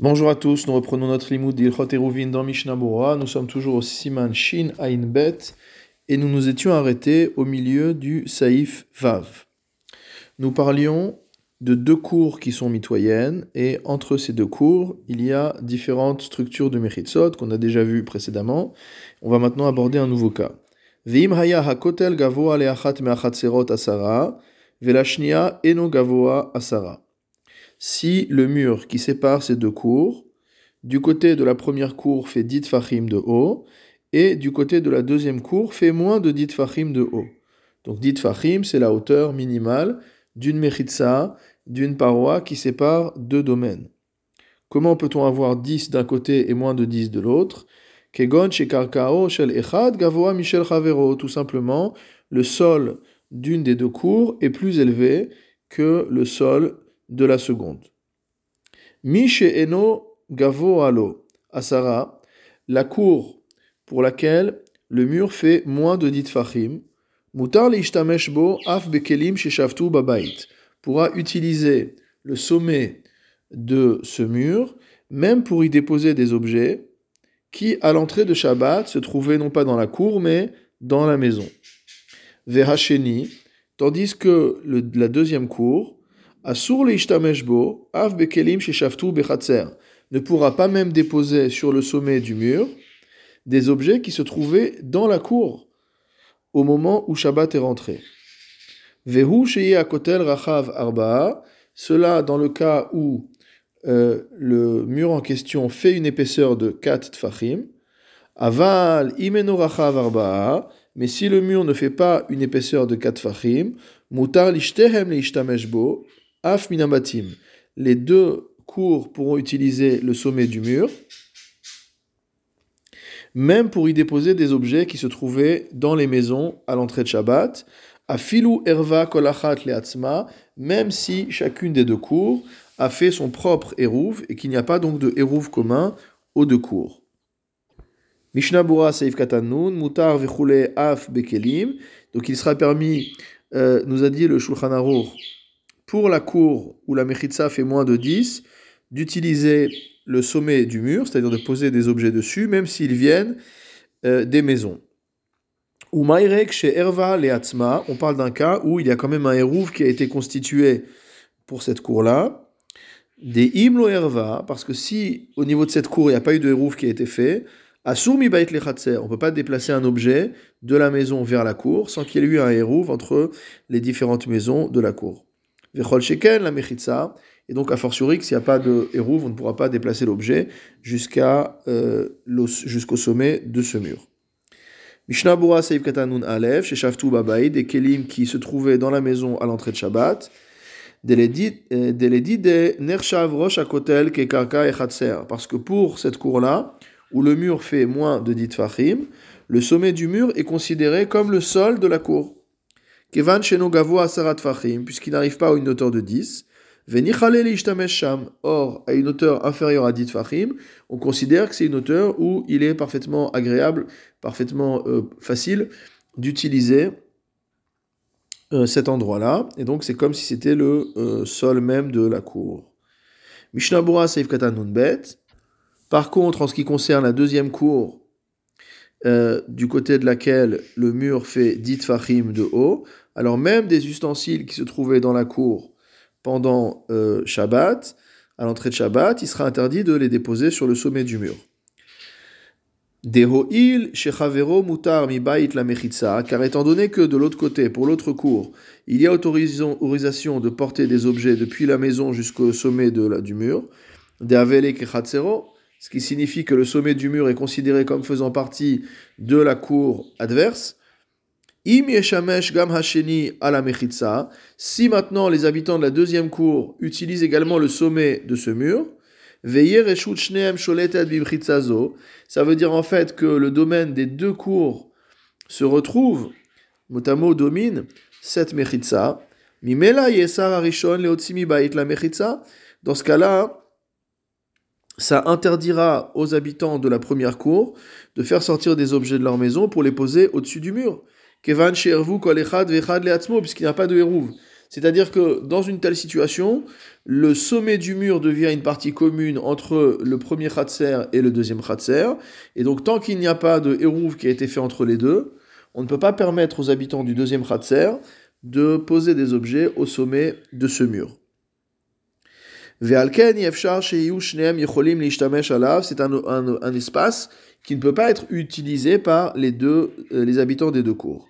Bonjour à tous, nous reprenons notre limoud d'Ilchot Eruvin dans Mishnah. Nous sommes toujours au Siman Shin Ain Bet et nous nous étions arrêtés au milieu du Saïf Vav. Nous parlions de deux cours qui sont mitoyennes et entre ces deux cours, il y a différentes structures de Mechitsot qu'on a déjà vues précédemment. On va maintenant aborder un nouveau cas. Vim haya hakotel gavoa leachat meachat serot asara, velashnia eno gavoa asara si le mur qui sépare ces deux cours, du côté de la première cour fait 10 fachim de haut, et du côté de la deuxième cour fait moins de 10 fachim de haut. Donc 10 fachim, c'est la hauteur minimale d'une mechitza, d'une paroi qui sépare deux domaines. Comment peut-on avoir 10 d'un côté et moins de 10 de l'autre? Shel echad gavoa michel Tout simplement, le sol d'une des deux cours est plus élevé que le sol de la seconde. Mishe eno gavo alo asara, la cour pour laquelle le mur fait moins de dit fachim, mutar bo af bekelim sheshavtu babait, pourra utiliser le sommet de ce mur, même pour y déposer des objets qui, à l'entrée de Shabbat, se trouvaient non pas dans la cour, mais dans la maison. Veracheni, tandis que la deuxième cour, Ne pourra pas même déposer sur le sommet du mur des objets qui se trouvaient dans la cour au moment où Shabbat est rentré. Vehu akotel rachav arba'a, cela dans le cas où euh, le mur en question fait une épaisseur de 4 tfachim. Aval imeno rachav arba'a, mais si le mur ne fait pas une épaisseur de 4 tfachim, mutar Af minabatim. Les deux cours pourront utiliser le sommet du mur, même pour y déposer des objets qui se trouvaient dans les maisons à l'entrée de Shabbat. Afilu erva kolachat leatzma, même si chacune des deux cours a fait son propre érouv et qu'il n'y a pas donc de érouv commun aux deux cours. Mishnah Bura Seif Katanun, Mutar Vechule Af Bekelim. Donc il sera permis, euh, nous a dit le Shulchan Aruch, pour la cour où la mechitza fait moins de 10, d'utiliser le sommet du mur, c'est-à-dire de poser des objets dessus, même s'ils viennent euh, des maisons. Ou maïrek chez Erva Leatzma, on parle d'un cas où il y a quand même un hérouv qui a été constitué pour cette cour-là. Des imlo Erva, parce que si au niveau de cette cour il n'y a pas eu de hérouv qui a été fait, Asur mi bait on ne peut pas déplacer un objet de la maison vers la cour sans qu'il y ait eu un hérouv entre les différentes maisons de la cour. Vechol sheken, la mechitza. Et donc, a fortiori, s'il n'y a pas de hérouve, on ne pourra pas déplacer l'objet jusqu'à, euh, jusqu'au sommet de ce mur. Mishnah Bura Seif Katanun Alev, chez Shavtu Babaï, des kelim qui se trouvaient dans la maison à l'entrée de Shabbat, Deledi euh, de Nershav Rosh Akotel Kekarka et Parce que pour cette cour-là, où le mur fait moins de dit fachim, le sommet du mur est considéré comme le sol de la cour. Kevan Gavo Asarat Fachim, puisqu'il n'arrive pas à une hauteur de 10. Sham. Or, à une hauteur inférieure à 10 Fachim, on considère que c'est une hauteur où il est parfaitement agréable, parfaitement euh, facile d'utiliser euh, cet endroit-là. Et donc, c'est comme si c'était le euh, sol même de la cour. Mishnabura Seif Bet. Par contre, en ce qui concerne la deuxième cour, du côté de laquelle le mur fait 10 fachim de haut, alors même des ustensiles qui se trouvaient dans la cour pendant euh, Shabbat, à l'entrée de Shabbat, il sera interdit de les déposer sur le sommet du mur. Dehoil shechavero mutar mi bait la mechitza, car étant donné que de l'autre côté, pour l'autre cour, il y a autorisation de porter des objets depuis la maison jusqu'au sommet du mur, de avele ce qui signifie que le sommet du mur est considéré comme faisant partie de la cour adverse, Si maintenant les habitants de la deuxième cour utilisent également le sommet de ce mur, ça veut dire en fait que le domaine des deux cours se retrouve, motamo domine cette la mechitza. Dans ce cas-là, ça interdira aux habitants de la première cour de faire sortir des objets de leur maison pour les poser au-dessus du mur. Puisqu'il n'y a pas de. C'est-à-dire que dans une telle situation, le sommet du mur devient une partie commune entre le premier Khatser et le deuxième Khatser. Et donc, tant qu'il n'y a pas de Hérouv qui a été fait entre les deux, on ne peut pas permettre aux habitants du deuxième Khatser de poser des objets au sommet de ce mur. C'est un, un, espace qui ne peut pas être utilisé par les deux, euh, les habitants des deux cours.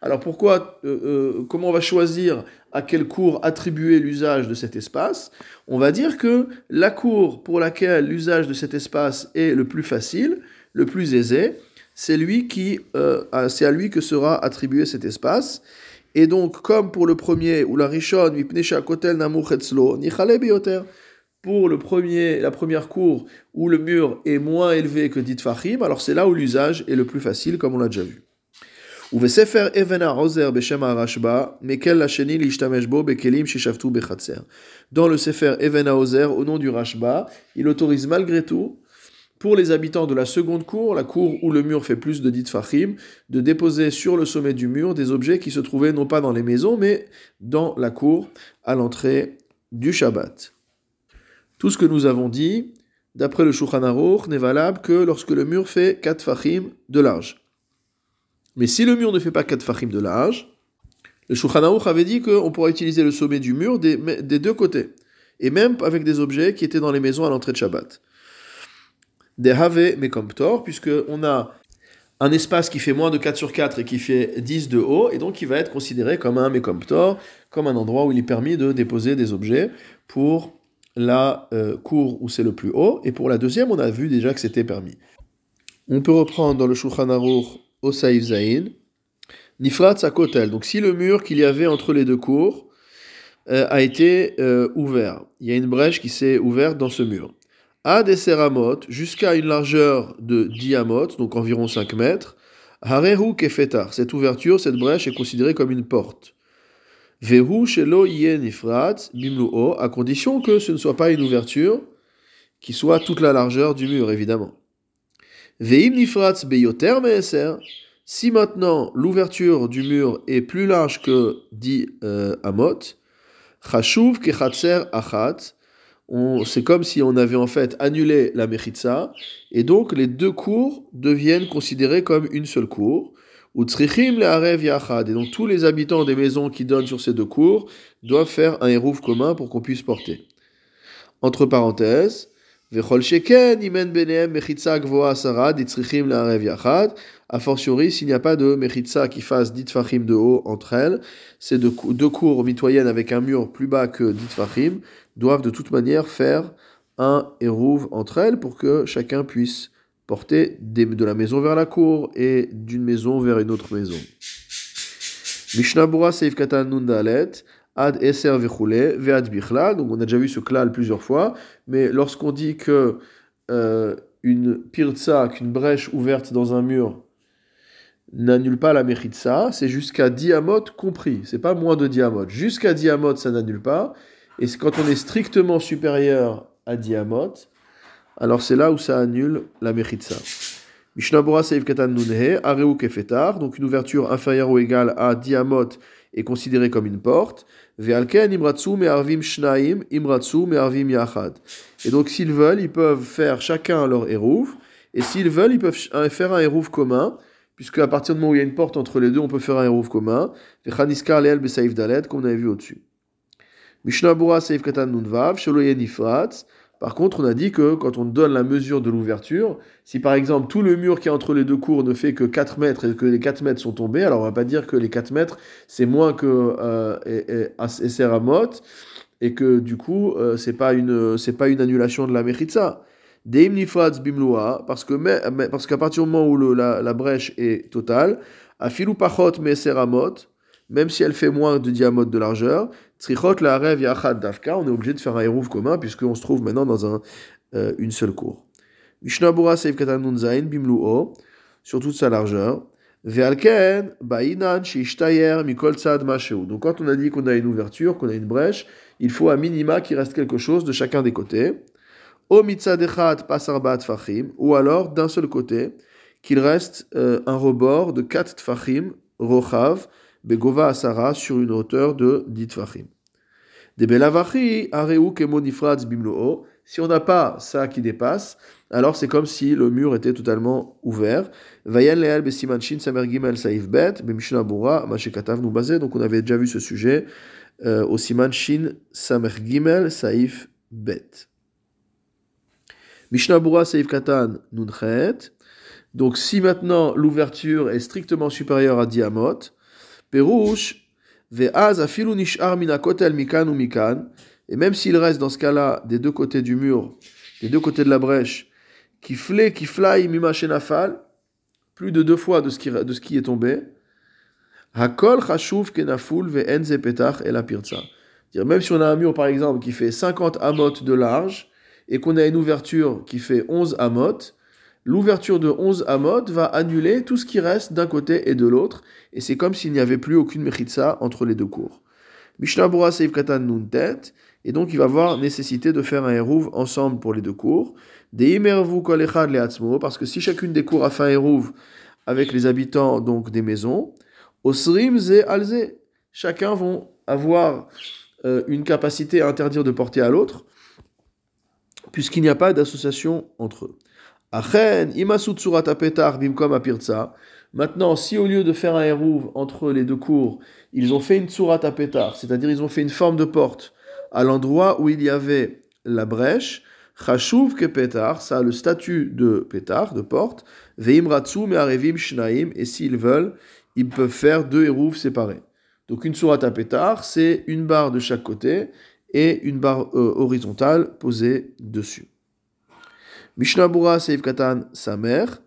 Alors pourquoi, euh, euh, comment on va choisir à quelle cour attribuer l'usage de cet espace? On va dire que la cour pour laquelle l'usage de cet espace est le plus facile, le plus aisé, c'est lui qui, c'est à lui que sera attribué cet espace. Et donc, comme pour le premier, ou la rishon, kotel bioter, pour le la première cour où le mur est moins élevé que dit Fahim, alors c'est là où l'usage est le plus facile, comme on l'a déjà vu. Dans le Sefer Evena Ozer, au nom du Rashba, il autorise malgré tout pour les habitants de la seconde cour, la cour où le mur fait plus de dit fachim, de déposer sur le sommet du mur des objets qui se trouvaient non pas dans les maisons, mais dans la cour à l'entrée du Shabbat. Tout ce que nous avons dit, d'après le Shulchan Aruch, n'est valable que lorsque le mur fait 4 fachim de large. Mais si le mur ne fait pas 4 fachim de large, le Shulchan Aruch avait dit qu'on pourrait utiliser le sommet du mur des, des deux côtés, et même avec des objets qui étaient dans les maisons à l'entrée de Shabbat des Have Mekomptor, puisqu'on a un espace qui fait moins de 4 sur 4 et qui fait 10 de haut, et donc il va être considéré comme un Mekomptor, comme un endroit où il est permis de déposer des objets pour la euh, cour où c'est le plus haut, et pour la deuxième, on a vu déjà que c'était permis. On peut reprendre dans le Shulchan Aruch au Saïf Zain, Nifrat Sakotel, donc si le mur qu'il y avait entre les deux cours euh, a été euh, ouvert, il y a une brèche qui s'est ouverte dans ce mur à des séramotes jusqu'à une largeur de diamote, donc environ 5 mètres. Harehu kefetar. Cette ouverture, cette brèche est considérée comme une porte. Vehu à condition que ce ne soit pas une ouverture qui soit toute la largeur du mur, évidemment. Si maintenant l'ouverture du mur est plus large que 10 euh, amot, chashuv kechatser achat, c'est comme si on avait en fait annulé la Mechitza, et donc les deux cours deviennent considérés comme une seule cour. Et donc tous les habitants des maisons qui donnent sur ces deux cours doivent faire un hérouf commun pour qu'on puisse porter. Entre parenthèses, a fortiori, s'il n'y a pas de mechitza qui fasse dit fachim de haut entre elles, ces deux, cours mitoyennes avec un mur plus bas que dit fachim doivent de toute manière faire un hérouve entre elles pour que chacun puisse porter de la maison vers la cour et d'une maison vers une autre maison. Ad Eser Ve'ad Bichla. Donc on a déjà vu ce klal plusieurs fois, mais lorsqu'on dit que euh, une pirtsa, qu'une brèche ouverte dans un mur, n'annule pas la mechitsa, c'est jusqu'à diamot compris. C'est pas moins de diamot. Jusqu'à diamot, ça n'annule pas. Et quand on est strictement supérieur à Diamot, alors c'est là où ça annule la Mechitsa. Mishnabura Seif Katan Nunhe, Areu Kefetar, donc une ouverture inférieure ou égale à Diamot est considérée comme une porte. Ve'alken Imratsu Me'arvim Shnaim, Imratsu Me'arvim Yachad. Et donc s'ils veulent, ils peuvent faire chacun leur Hérouf. Et s'ils veulent, ils peuvent faire un Hérouf commun, puisque à partir du moment où il y a une porte entre les deux, on peut faire un Hérouf commun. Ve'chaniskar Leel Besaif Dalet, comme on avait vu au-dessus. Mishnabura Seif Katan Nunvav, Nifrat. Par contre, on a dit que quand on donne la mesure de l'ouverture, si par exemple tout le mur qui est entre les deux cours ne fait que 4 mètres et que les 4 mètres sont tombés, alors on va pas dire que les 4 mètres c'est moins que euh, Esser Amot et que du coup euh, c'est pas une c'est pas une annulation de la Mechitza. Deim Nifrat Bimloa, parce que parce qu'à partir du moment où la, la, brèche est totale, Afilu Pachot Meser Amot, même si elle fait moins de diamètre de largeur, la Arev Yachad Dafka, on est obligé de faire un hérouf commun puisqu'on se trouve maintenant dans un, euh, une seule cour. Mishnabura Seif Katanun Zain Bimluo, sur toute sa largeur. Ve'alken Ba'inan Shishtayer Mikol Tzad Masheu. Donc quand on a dit qu'on a une ouverture, qu'on a une brèche, il faut à minima qu'il reste quelque chose de chacun des côtés. O Mitzadechat Pasarbat Fachim, ou alors d'un seul côté, qu'il reste euh, un rebord de 4 tfachim, rochav, begova asara, sur une hauteur de 10 tfachim. Des belavachi, areu kemonifratz bimloo. Si on n'a pas ça qui dépasse, alors c'est comme si le mur était totalement ouvert. Vayan leal besimanchin samer gimel saif bet, bemishna bura, mashekatav nous basé. Donc on avait déjà vu ce sujet euh, au siman shin samer gimel saif bet. Mishnah Bura Seif Katan Nunchet. Donc si maintenant l'ouverture est strictement supérieure à Diamot, Mikan et même s'il reste dans ce cas-là des deux côtés du mur, des deux côtés de la brèche, qui flait, qui fly plus de deux fois de ce qui, de ce qui est tombé, hakol chashuv kenaful ve'en zepetach el apirza. Même si on a un mur par exemple qui fait 50 amot de large, et qu'on a une ouverture qui fait 11 amot, l'ouverture de 11 amot va annuler tout ce qui reste d'un côté et de l'autre, et c'est comme s'il n'y avait plus aucune mechitza entre les deux cours. Mishnah Bura Seif Katan Nuntet, et donc il va avoir nécessité de faire un Hérouv ensemble pour les deux cours. Des Imervu Kolechad Leatzmo, parce que si chacune des cours a fait un Hérouv avec les habitants donc des maisons, Osrim Ze Alze, chacun vont avoir euh, une capacité à interdire de porter à l'autre, puisqu'il n'y a pas d'association entre eux. Achen, apetar bimkom. Maintenant, si au lieu de faire un hérouv entre les deux cours, ils ont fait une surat apetar, c'est-à-dire ils ont fait une forme de porte à l'endroit où il y avait la brèche, chashuv ke petar, ça a le statut de petar, de porte, veim ratsu me arevim shnaim, et s'ils veulent, ils peuvent faire deux hérouves séparés. Donc une surat à c'est une barre de chaque côté, et une barre euh, horizontale posée dessus. Mishnah Bura Seif Katan, sa mère.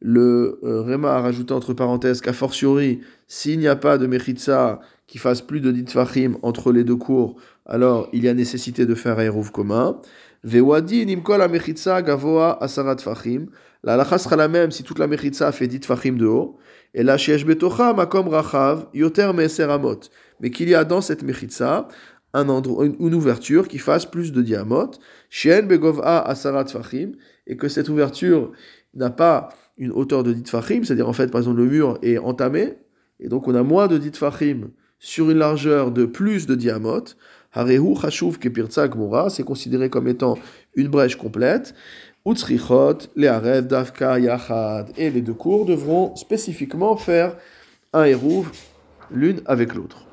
Le euh, Réma a rajouté entre parenthèses qu'a fortiori, s'il n'y a pas de Mechitsa qui fasse plus de ditfachim entre les deux cours, alors il y a nécessité de faire un hérouv commun. Vewadi nimkol mechitsa gavoa asarat fachim. La lacha sera la même si toute la mechitsa fait dit fachim de haut. Et la shesh betocha makom rachav yoter meseramot. Mais qu'il y a dans cette mechitsa un endroit, une, ouverture qui fasse plus de diamot, Shien begova asarat et que cette ouverture n'a pas une hauteur de dit fachim, c'est-à-dire en fait, par exemple, le mur est entamé, et donc on a moins de dit fachim sur une largeur de plus de diamot, harehu chashuv kepirtzak mura, c'est considéré comme étant une brèche complète, utsrichot, leharev, davka, yachad, et les deux cours devront spécifiquement faire un hérouv l'une avec l'autre.